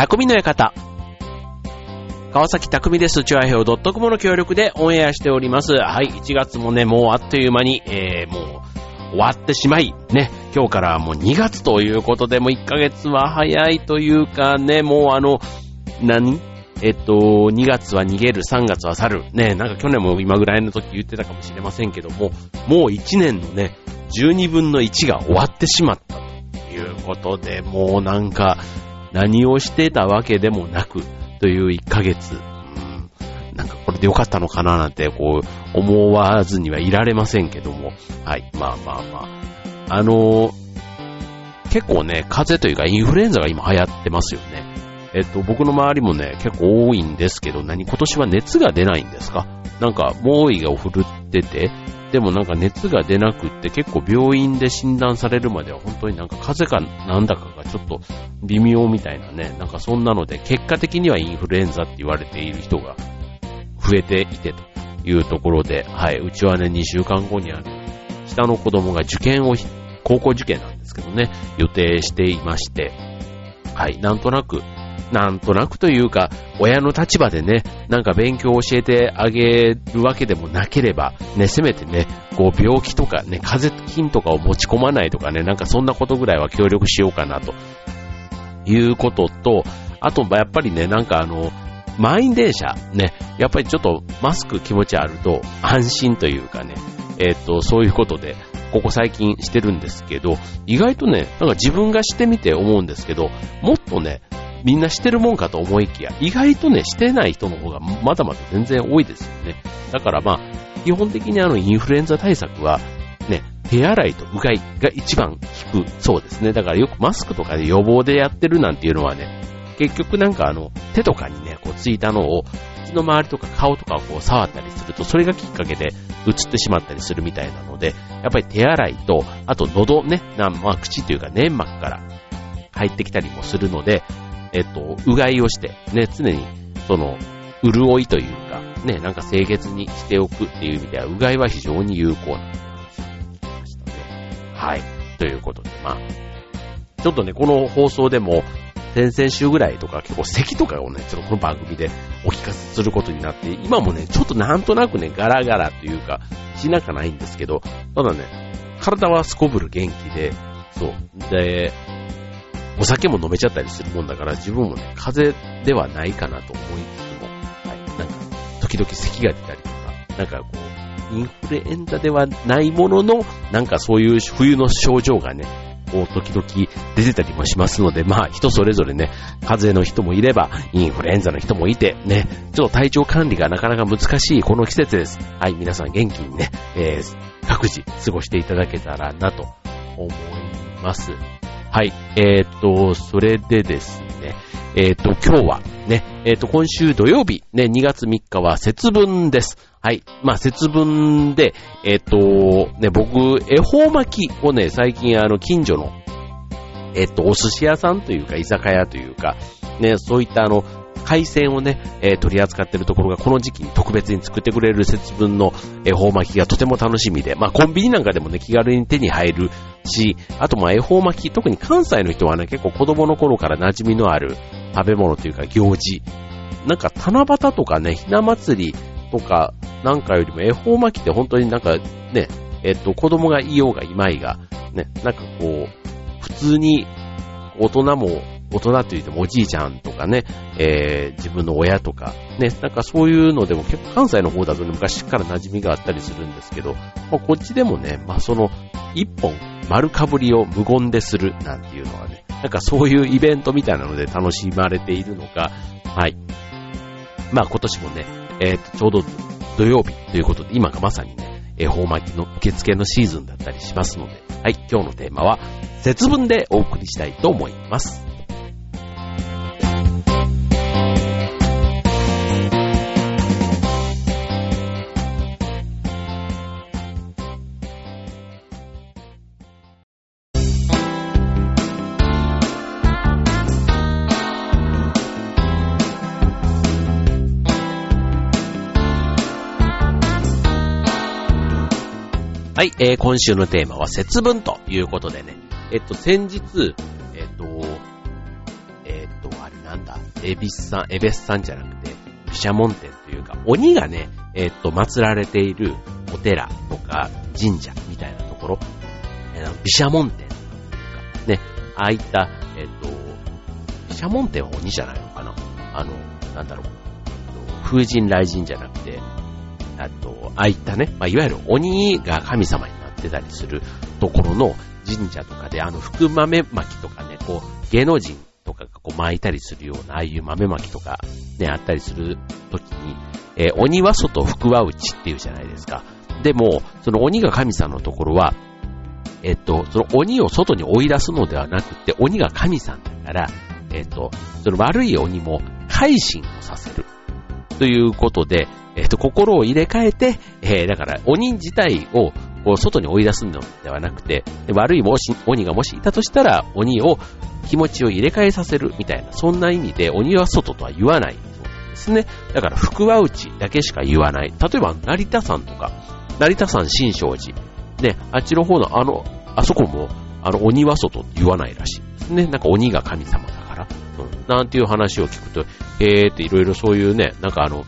匠の館。川崎匠です。チュアヘオ .com の協力でオンエアしております。はい、1月もね、もうあっという間に、えー、もう終わってしまい、ね、今日からもう2月ということで、もう1ヶ月は早いというかね、もうあの、何えっと、2月は逃げる、3月は去る。ね、なんか去年も今ぐらいの時言ってたかもしれませんけども、もう1年のね、12分の1が終わってしまったということで、もうなんか、何をしてたわけでもなく、という1ヶ月。うん、なんかこれでよかったのかななんて、こう、思わずにはいられませんけども。はい、まあまあまあ。あの、結構ね、風邪というかインフルエンザが今流行ってますよね。えっと、僕の周りもね、結構多いんですけど、何今年は熱が出ないんですか？なんか、猛威が振るってて、でもなんか熱が出なくって結構病院で診断されるまでは本当になんか風邪かなんだかがちょっと微妙みたいなね、なんかそんなので結果的にはインフルエンザって言われている人が増えていてというところで、はい、うちはね、2週間後にある下の子供が受験を、高校受験なんですけどね、予定していまして、はい、なんとなくなんとなくというか、親の立場でね、なんか勉強を教えてあげるわけでもなければ、ね、せめてね、こう病気とかね、風邪菌とかを持ち込まないとかね、なんかそんなことぐらいは協力しようかなと、いうことと、あと、やっぱりね、なんかあの、満員電車、ね、やっぱりちょっとマスク気持ちあると安心というかね、えっ、と、そういうことで、ここ最近してるんですけど、意外とね、なんか自分がしてみて思うんですけど、もっとね、みんなしてるもんかと思いきや、意外とね、してない人の方がまだまだ全然多いですよね。だからまあ、基本的にあのインフルエンザ対策は、ね、手洗いとうがいが一番効くそうですね。だからよくマスクとかで予防でやってるなんていうのはね、結局なんかあの、手とかにね、こうついたのを、口の周りとか顔とかをこう触ったりすると、それがきっかけで移ってしまったりするみたいなので、やっぱり手洗いと、あと喉ね、なまあ口というか粘膜から入ってきたりもするので、えっと、うがいをして、ね、常に、その、潤いというか、ね、なんか清潔にしておくっていう意味では、うがいは非常に有効な話を聞きましたね。はい。ということで、まあ、ちょっとね、この放送でも、先々週ぐらいとか結構咳とかをね、ちょっとこの番組でお聞かせすることになって、今もね、ちょっとなんとなくね、ガラガラというか、しなかないんですけど、ただね、体はすこぶる元気で、そう。で、お酒も飲めちゃったりするもんだから、自分もね、風邪ではないかなと思いつつも、はい、なんか、時々咳が出たりとか、なんかこう、インフルエンザではないものの、なんかそういう冬の症状がね、こう、時々出てたりもしますので、まあ、人それぞれね、風邪の人もいれば、インフルエンザの人もいて、ね、ちょっと体調管理がなかなか難しいこの季節です。はい、皆さん元気にね、えー、各自過ごしていただけたらなと思います。はい。えっ、と、それでですね、えっ、と、今日はね、えっ、と、今週土曜日、ね、2月3日は節分です。はい。まあ、節分で、えっ、と、ね、僕、恵方巻きをね、最近あの、近所の、えっ、と、お寿司屋さんというか、居酒屋というか、ね、そういったあの、海鮮をね、えー、取り扱ってるところがこの時期に特別に作ってくれる節分の恵方巻きがとても楽しみで、まあコンビニなんかでもね、気軽に手に入るし、あとまあ恵方巻き、特に関西の人はね、結構子供の頃から馴染みのある食べ物というか行事。なんか七夕とかね、ひな祭りとかなんかよりも恵方巻きって本当になんかね、えっと、子供がいようがいまいが、ね、なんかこう、普通に大人も大人と言ってもおじいちゃんとかね、えー、自分の親とか、ね、なんかそういうのでも結構関西の方だとね、昔から馴染みがあったりするんですけど、まあ、こっちでもね、まあその一本丸かぶりを無言でするなんていうのはね、なんかそういうイベントみたいなので楽しまれているのか、はい。まあ今年もね、えー、とちょうど土曜日ということで、今がまさにね、恵方巻きの受付のシーズンだったりしますので、はい、今日のテーマは、節分でお送りしたいと思います。はい、えー、今週のテーマは節分ということでね。えっと、先日、えっと、えっと、あれなんだ、エビスさん、エベスさんじゃなくて、毘沙門天というか、鬼がね、えっと、祀られているお寺とか神社みたいなところ、えー、毘沙門天というか、ね、ああいった、えっと、毘沙門天は鬼じゃないのかな？あの、なんだろう、風神雷神じゃなくて、あと、ああいったね、まあ、いわゆる鬼が神様になってたりするところの神社とかで、あの、福豆巻きとかね、こう、芸能人とかがこう巻いたりするような、ああいう豆巻きとかね、あったりするときに、えー、鬼は外、福は内っていうじゃないですか。でも、その鬼が神さんのところは、えっと、その鬼を外に追い出すのではなくて、鬼が神さんだから、えっと、その悪い鬼も改心をさせる。ということで、えっと、心を入れ替えて、え、だから鬼自体をこう外に追い出すのではなくて、悪いもし鬼がもしいたとしたら、鬼を気持ちを入れ替えさせるみたいな、そんな意味で鬼は外とは言わないですね。だから福は内だけしか言わない。例えば成田山とか、成田山新勝寺、ね、あっちの方のあの、あそこも、あの鬼は外って言わないらしいですね。なんか鬼が神様だから。うん、なんていう話を聞くと、へーっていろいろそういうね、なんかあの、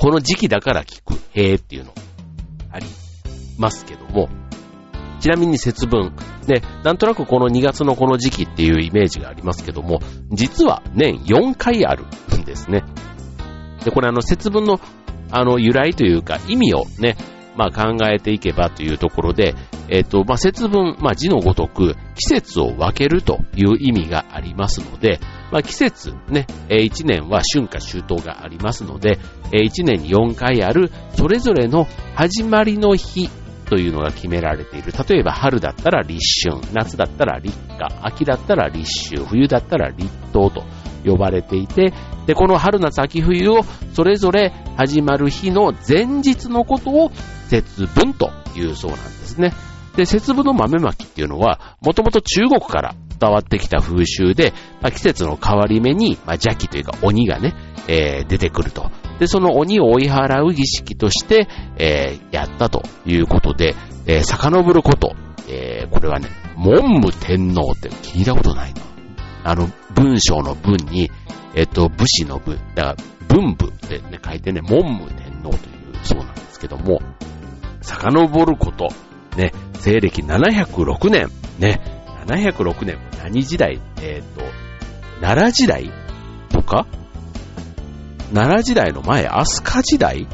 この時期だから聞く、へーっていうの、ありますけども、ちなみに節分。ね、なんとなくこの2月のこの時期っていうイメージがありますけども、実は年4回あるんですね。で、これあの節分のあの由来というか意味をね、まあ考えていけばというところで、えっ、ー、と、まあ節分、まあ字のごとく季節を分けるという意味がありますので、まあ季節ね、1年は春夏秋冬がありますので、1年に4回あるそれぞれの始まりの日というのが決められている。例えば春だったら立春、夏だったら立夏、秋だったら立秋、冬だったら立冬と呼ばれていて、で、この春夏秋冬をそれぞれ始まる日の前日のことを節分というそうなんですね。で、節分の豆まきっていうのは、もともと中国から伝わってきた風習で、まあ、季節の変わり目に、まあ、邪気というか鬼がね、えー、出てくると。で、その鬼を追い払う儀式として、えー、やったということで、えー、遡ること、え、これはね、文武天皇って聞いたことないの。あの、文章の文に、えっ、と、武士の文、だから文武ってね、書いてね、文武天皇というそうなんですけども、遡ること、ね、西暦706年、ね、706年、何時代えっ、と、奈良時代とか？奈良時代の前、飛鳥時代？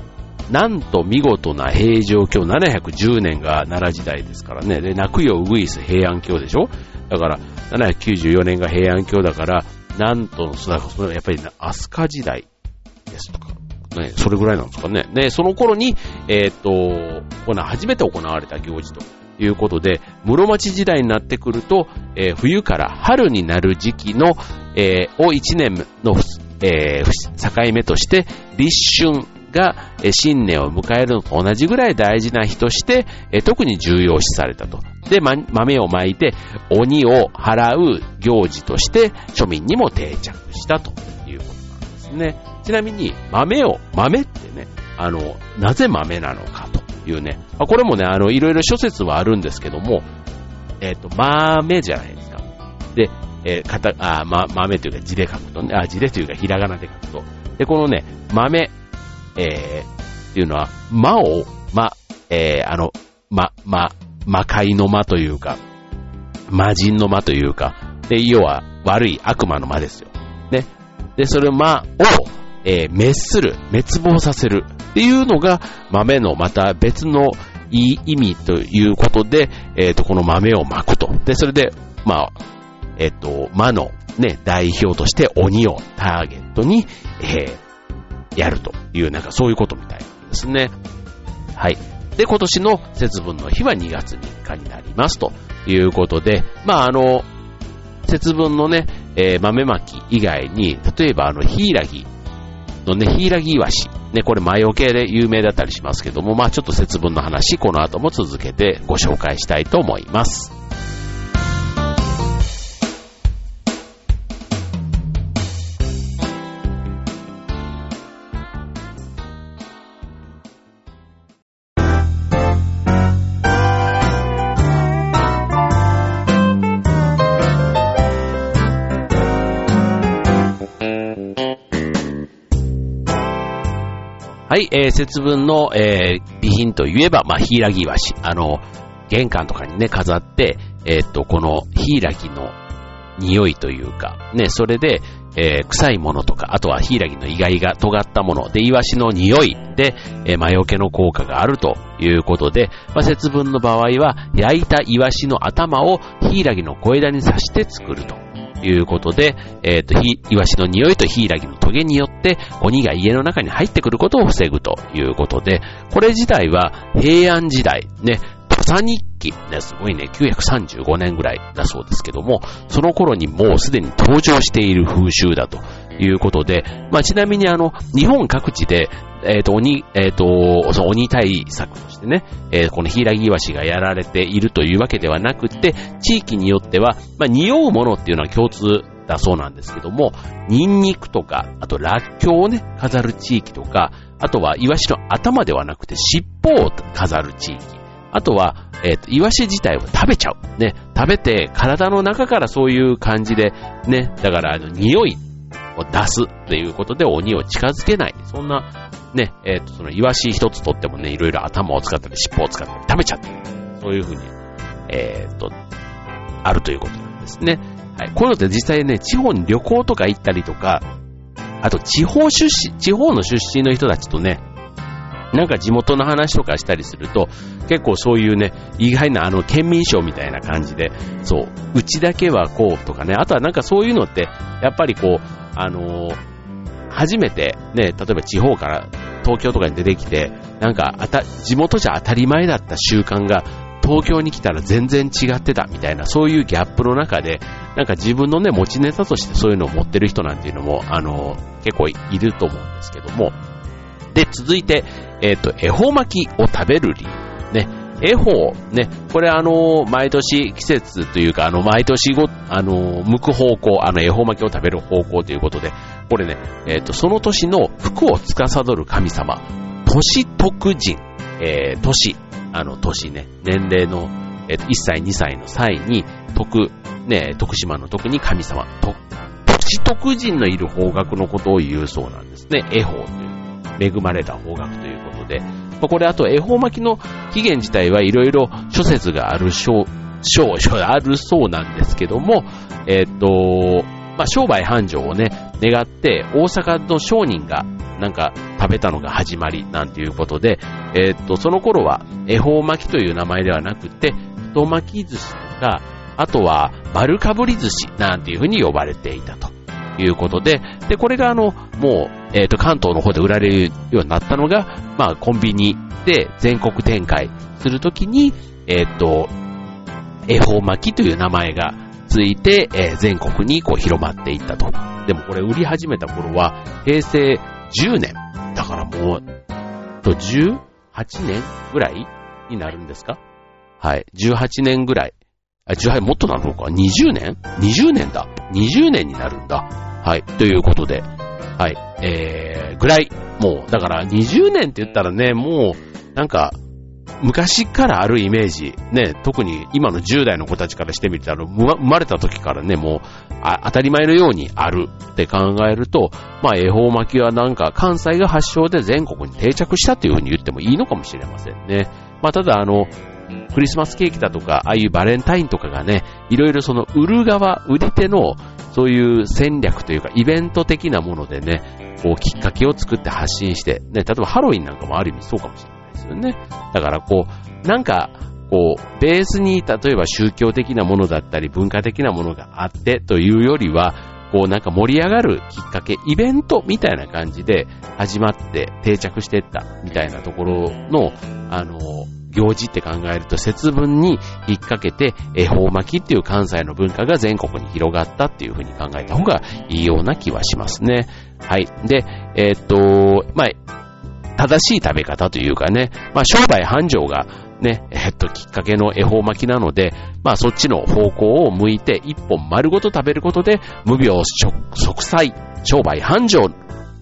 なんと見事な平城京、710年が奈良時代ですからね。で、泣くよウグイス平安京でしょ？だから、794年が平安京だから、なんと、それやっぱり飛鳥時代ですとか、ね、それぐらいなんですかね。で、その頃に、えっ、ー、と、この初めて行われた行事と。いうことで、室町時代になってくると、えー、冬から春になる時期の、えー、を1年のえー、境目として、立春が新年を迎えるのと同じぐらい大事な日として、特に重要視されたと。で、豆をまいて鬼を払う行事として庶民にも定着したということなんですね。ちなみに豆を、豆ってね、あの、なぜ豆なのかというね、これもね、あの、いろいろ諸説はあるんですけども、えっ、ー、と、豆じゃないですか。で、えー、かた、あ、ま、豆というか字で書くとね、あ、字でというかひらがなで書くと。で、このね、豆、えー、っていうのは、魔を、ま、えー、あの、ま、ま、魔界の魔というか、魔人の魔というか、で、要は悪い悪魔の魔ですよ。ね。で、それ魔を、えー、滅する、滅亡させるっていうのが豆のまた別のいい意味ということで、えっ、ー、と、この豆をまくと。で、それで、まあ、えっと、魔のね、代表として鬼をターゲットに、えー、やるという、なんかそういうことみたいですね。はい。で、今年の節分の日は2月3日になりますということで、まあ、あの、節分のね、えー、豆まき以外に、例えばあの、ヒイラギのね、ヒイラギイワシ。ね、これ魔除けで有名だったりしますけども、まあちょっと節分の話、この後も続けてご紹介したいと思います。はい、えー、節分の、えー、備品といえば、まあ、ヒイラギイワシ。あの、玄関とかにね、飾って、えー、っと、このヒイラギの匂いというか、ね、それで、えー、臭いものとか、あとはヒイラギの意外が尖ったもので、イワシの匂いで、えー、魔除けの効果があるということで、まあ、節分の場合は、焼いたイワシの頭をヒイラギの小枝に刺して作ると。ということで、えっ、ー、と、イワシの匂いとヒイラギの棘によって、鬼が家の中に入ってくることを防ぐということで、これ自体は平安時代、ね、土佐日記、ね、すごいね、935年ぐらいだそうですけども、その頃にもうすでに登場している風習だということで、まあ、ちなみにあの、日本各地で、えっ、ー、と、鬼、えっ、ー、と、その鬼対策としてね、えー、このヒイラギイワシがやられているというわけではなくて、地域によっては、まあ、匂うものっていうのは共通だそうなんですけども、ニンニクとか、あと、ラッキョウをね、飾る地域とか、あとは、イワシの頭ではなくて、尻尾を飾る地域。あとは、えっ、と、イワシ自体を食べちゃう。ね。食べて、体の中からそういう感じで、ね。だから、あの、匂いを出すっていうことで鬼を近づけない。そんな、ね、えっ、ー、と、そのイワシ一つとってもね、いろいろ頭を使ったり、尻尾を使ったり、食べちゃってそういうふうに、えっ、ー、と、あるということなんですね。はい。こういうのって実際ね、地方に旅行とか行ったりとか、あと地方出身、地方の出身の人たちとね、なんか地元の話とかしたりすると、結構そういうね、意外なあの、県民賞みたいな感じで、そう、うちだけはこうとかね、あとはなんかそういうのって、やっぱりこう、あのー、初めてね、例えば地方から東京とかに出てきて、なんかあた、地元じゃ当たり前だった習慣が、東京に来たら全然違ってたみたいな、そういうギャップの中で、なんか自分のね、持ちネタとしてそういうのを持ってる人なんていうのも、あのー、結構いると思うんですけども、で、続いて、えっ、ー、と、恵方巻きを食べる理由。恵方、ね。これあの、毎年季節というか、あの、毎年ご、あの、向く方向、あの、恵方巻きを食べる方向ということで、これね、えっ、ー、と、その年の福を司る神様、年徳人、えー、年、あの、年ね、年齢の、えっ、ー、と、1歳、2歳の際に、徳、ね、徳島の徳に神様、と、年徳人のいる方角のことを言うそうなんですね。恵方という恵まれた方角ということで、まあ、これあと恵方巻きの起源自体はいろいろ諸説がある少々あるそうなんですけども、えっ、と、まあ、商売繁盛をね、願って、大阪の商人がなんか食べたのが始まりなんていうことで、えっ、と、その頃は恵方巻きという名前ではなくて、太巻き寿司とか、あとは丸かぶり寿司なんていうふうに呼ばれていたと。いうことで、で、これがあの、もう、えっ、ー、と、関東の方で売られるようになったのが、まあ、コンビニで全国展開するときに、えっ、ー、と、恵方巻きという名前がついて、えー、全国にこう広まっていったと。でもこれ売り始めた頃は、平成10年。だからもう、と18年ぐらいになるんですか？はい。18年ぐらい。あ、18、もっとなのか ?20 年 ?20 年だ。20年になるんだ。はい。ということで、はい。えー、ぐらい。もう、だから20年って言ったらね、もう、なんか、昔からあるイメージ、ね、特に今の10代の子たちからしてみたら、生まれた時からね、もうあ、当たり前のようにあるって考えると、まあ、恵方巻きはなんか関西が発祥で全国に定着したっていうふうに言ってもいいのかもしれませんね。まあ、ただあの、クリスマスケーキだとか、ああいうバレンタインとかがね、いろいろその売る側、売り手のそういう戦略というか、イベント的なものでね、こう、きっかけを作って発信して、ね、例えばハロウィンなんかもある意味そうかもしれないですよね。だからこう、なんか、こう、ベースに例えば宗教的なものだったり、文化的なものがあってというよりは、こうなんか盛り上がるきっかけ、イベントみたいな感じで始まって定着していったみたいなところの、あの、行事って考えると節分に引っ掛けて恵方巻きっていう関西の文化が全国に広がったっていう風に考えた方がいいような気はしますね。はい。で、えー、っと、まあ、正しい食べ方というかね、まあ、商売繁盛がね、えっと、きっかけの恵方巻きなので、まあそっちの方向を向いて一本丸ごと食べることで、無病息災、商売繁盛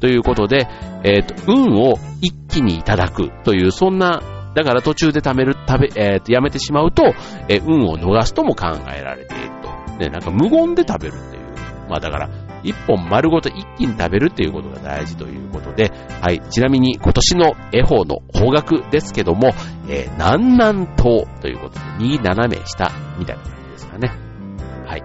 ということで、えっと、運を一気にいただくという、そんなだから途中で食べる、食べ、えー、と、やめてしまうと、えー、運を逃すとも考えられていると。ね、なんか無言で食べるっていう。まあだから、一本丸ごと一気に食べるっていうことが大事ということで、はい。ちなみに今年の恵方の方角ですけども、えー、南南東ということで、右斜め下みたいな感じですかね。はい。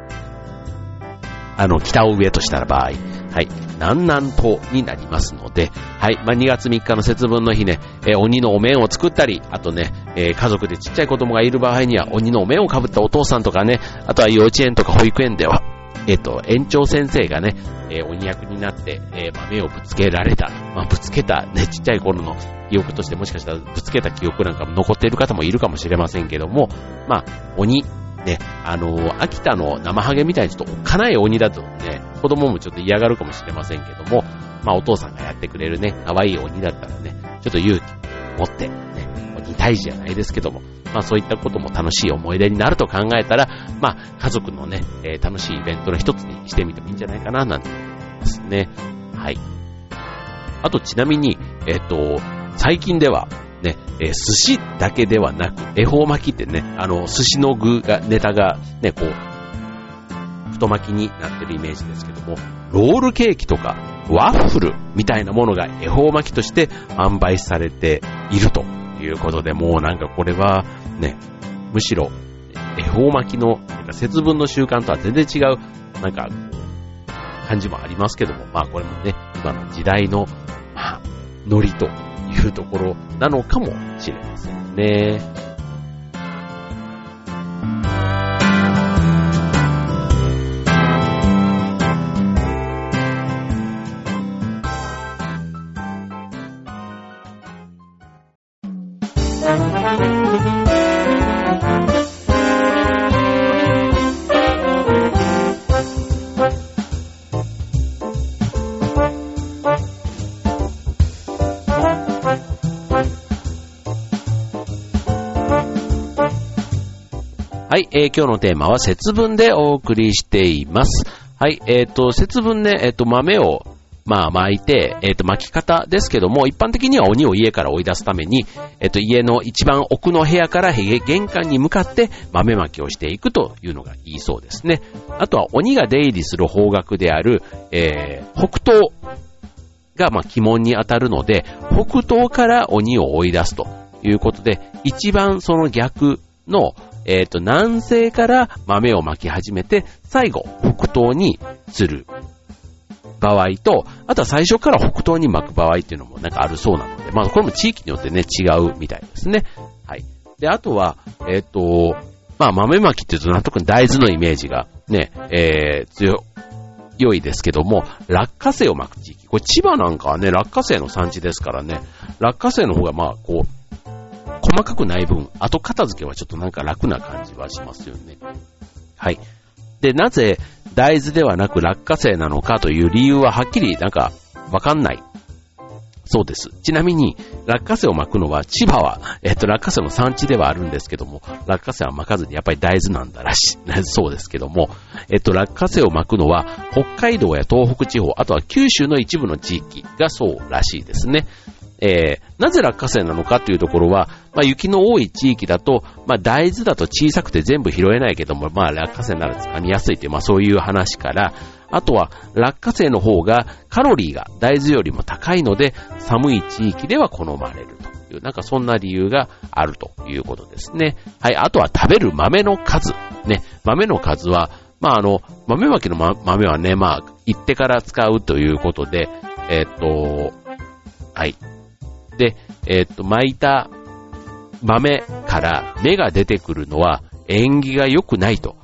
あの、北を上としたら場合、はい。南南東になりますので、はい。まあ、2月3日の節分の日ね、えー、鬼のお面を作ったり、あとね、えー、家族でちっちゃい子供がいる場合には、鬼のお面をかぶったお父さんとかね、あとは幼稚園とか保育園では、えっ、ー、と、園長先生がね、え鬼役になって、え豆をぶつけられた、まあ、ぶつけた、ね、ちっちゃい頃の記憶としてもしかしたらぶつけた記憶なんかも残っている方もいるかもしれませんけども、まあ、鬼、ね、あのー、秋田の生ハゲみたいにちょっとおっかない鬼だとね、子供もちょっと嫌がるかもしれませんけども、まあお父さんがやってくれるね、可愛い鬼だったらね、ちょっと勇気持って、ね、鬼退治じゃないですけども、まあそういったことも楽しい思い出になると考えたら、まあ家族のね、えー、楽しいイベントの一つにしてみてもいいんじゃないかな、なんて思いますね。はい。あとちなみに、えっ、ー、と、最近では、ね、えー、寿司だけではなく、恵方巻きってね、あの、寿司の具が、ネタがね、こう、太巻きになってるイメージですけども、ロールケーキとかワッフルみたいなものが恵方巻きとして販売されているということで、もうなんかこれはね、むしろ恵方巻きの節分の習慣とは全然違う、なんか、感じもありますけども、まあこれもね、今の時代の、まあ、ノリというところなのかもしれませんね。えー、今日のテーマは節分でお送りしています。はい、えっ、ー、と、節分ね、えっ、ー、と、豆を、まあ、巻いて、えっ、と、巻き方ですけども、一般的には鬼を家から追い出すために、えっ、と、家の一番奥の部屋から玄関に向かって豆巻きをしていくというのがいいそうですね。あとは、鬼が出入りする方角である、え北東が、まあ、鬼門に当たるので、北東から鬼を追い出すということで、一番その逆の、えっ、ー、と、南西から豆を巻き始めて、最後、北東にする場合と、あとは最初から北東に巻く場合っていうのもなんかあるそうなので、まあこれも地域によってね、違うみたいですね。はい。で、あとは、えっ、ー、と、まあ豆巻きって言うとなんとか大豆のイメージがね、えー、強、良いですけども、落花生を巻く地域。これ千葉なんかはね、落花生の産地ですからね、落花生の方がまあこう、細かくない分、後片付けはちょっとなんか楽な感じはしますよね。はい。で、なぜ大豆ではなく落花生なのかという理由ははっきりなんかわかんない。そうです。ちなみに、落花生を巻くのは、千葉は、えっと、落花生の産地ではあるんですけども、落花生は巻かずにやっぱり大豆なんだらしい、そうですけども、えっと、落花生を巻くのは、北海道や東北地方、あとは九州の一部の地域がそうらしいですね。えー、なぜ落花生なのかというところは、まあ、雪の多い地域だと、まあ、大豆だと小さくて全部拾えないけども、まあ、落花生なら掴みやすいという、まあ、そういう話から、あとは、落花生の方がカロリーが大豆よりも高いので、寒い地域では好まれるという、なんかそんな理由があるということですね。はい、あとは食べる豆の数。ね、豆の数は、まあ、あの、豆まきの、ま、豆はね、まあ、行ってから使うということで、えっ、と、はい、で、え、っと、巻いた豆から芽が出てくるのは縁起が良くないと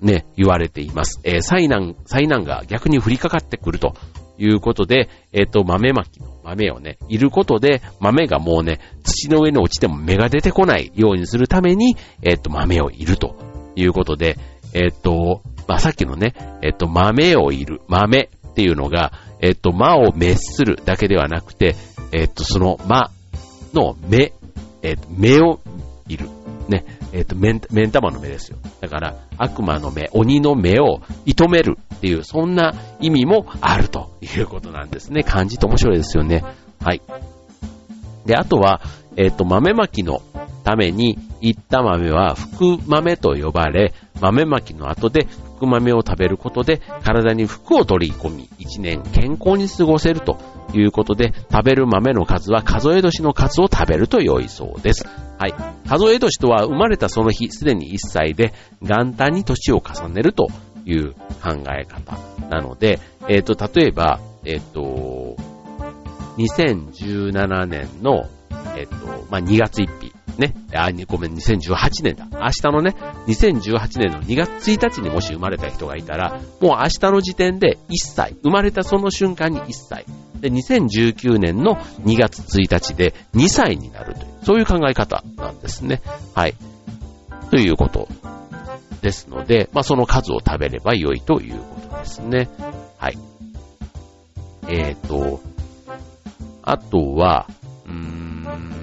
ね、言われています。えー、災難、災難が逆に降りかかってくるということで、えっ、と、豆まきの豆をね、いることで、豆がもうね、土の上に落ちても芽が出てこないようにするために、えっ、と、豆をいるということで、えっ、と、まあ、さっきのね、えっ、と、豆をいる、豆っていうのが、えっ、と、魔を滅するだけではなくて、えっと、その、まの目、えっと、目を見る。ね。えっと、目ん、目ん玉の目ですよ。だから、悪魔の目、鬼の目を射止めるっていう、そんな意味もあるということなんですね。漢字と面白いですよね。はい。で、あとは、えっと、豆まきのために、いった豆は福豆と呼ばれ、豆まきの後で福豆を食べることで体に福を取り込み、一年健康に過ごせるとということで、食べる豆の数は数え年の数を食べると良いそうです。はい。数え年とは生まれたその日すでに1歳で元旦に年を重ねるという考え方なので、えっ、ー、と、例えば、えっ、ー、と、2017年の、えっ、ー、と、まあ、2月1日、ね、あ、ごめん、2018年だ。明日のね、2018年の2月1日にもし生まれた人がいたら、もう明日の時点で1歳、生まれたその瞬間に1歳。で、2019年の2月1日で2歳になるという、そういう考え方なんですね。はい。ということですので、まあ、その数を食べれば良いということですね。はい。えっ、ー、と、あとは、うーん、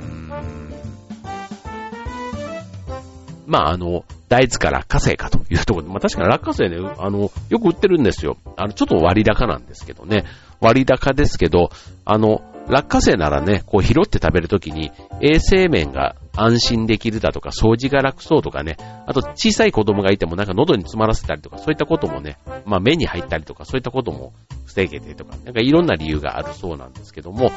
まあ、あの、大豆か落花生かというところで、まあ確かに落花生ね、あの、よく売ってるんですよ。あの、ちょっと割高なんですけどね。割高ですけど、あの、落花生ならね、こう拾って食べるときに衛生面が安心できるだとか、掃除が楽そうとかね、あと小さい子供がいてもなんか喉に詰まらせたりとか、そういったこともね、まあ目に入ったりとか、そういったことも防げてとか、なんかいろんな理由があるそうなんですけども、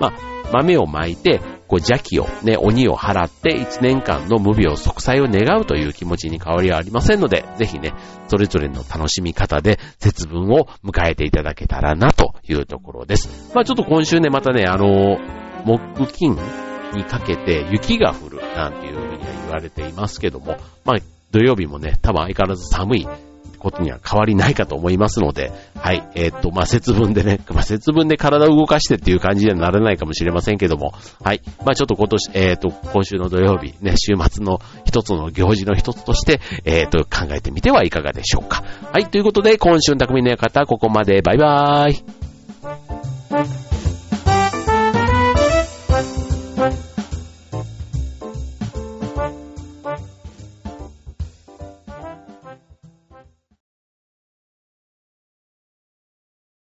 まあ、豆を巻いて、こう邪気を、ね、鬼を払って1年間の無病息災を願うという気持ちに変わりはありませんので、ぜひね、それぞれの楽しみ方で節分を迎えていただけたらなというところです。まあちょっと今週ね、またね、あの、木金にかけて雪が降るなんていうふうには言われていますけども、まあ土曜日もね、多分相変わらず寒いことには変わりないかと思いますので、はい、えー、っと、まあ、節分でね、まあ、節分で体を動かしてっていう感じにはならないかもしれませんけども、はい、まあ、ちょっと今年、えー、っと、今週の土曜日、ね、週末の一つの行事の一つとして、えー、っと、考えてみてはいかがでしょうか。はい、ということで、今週の匠の館、ここまで、バイバーイ。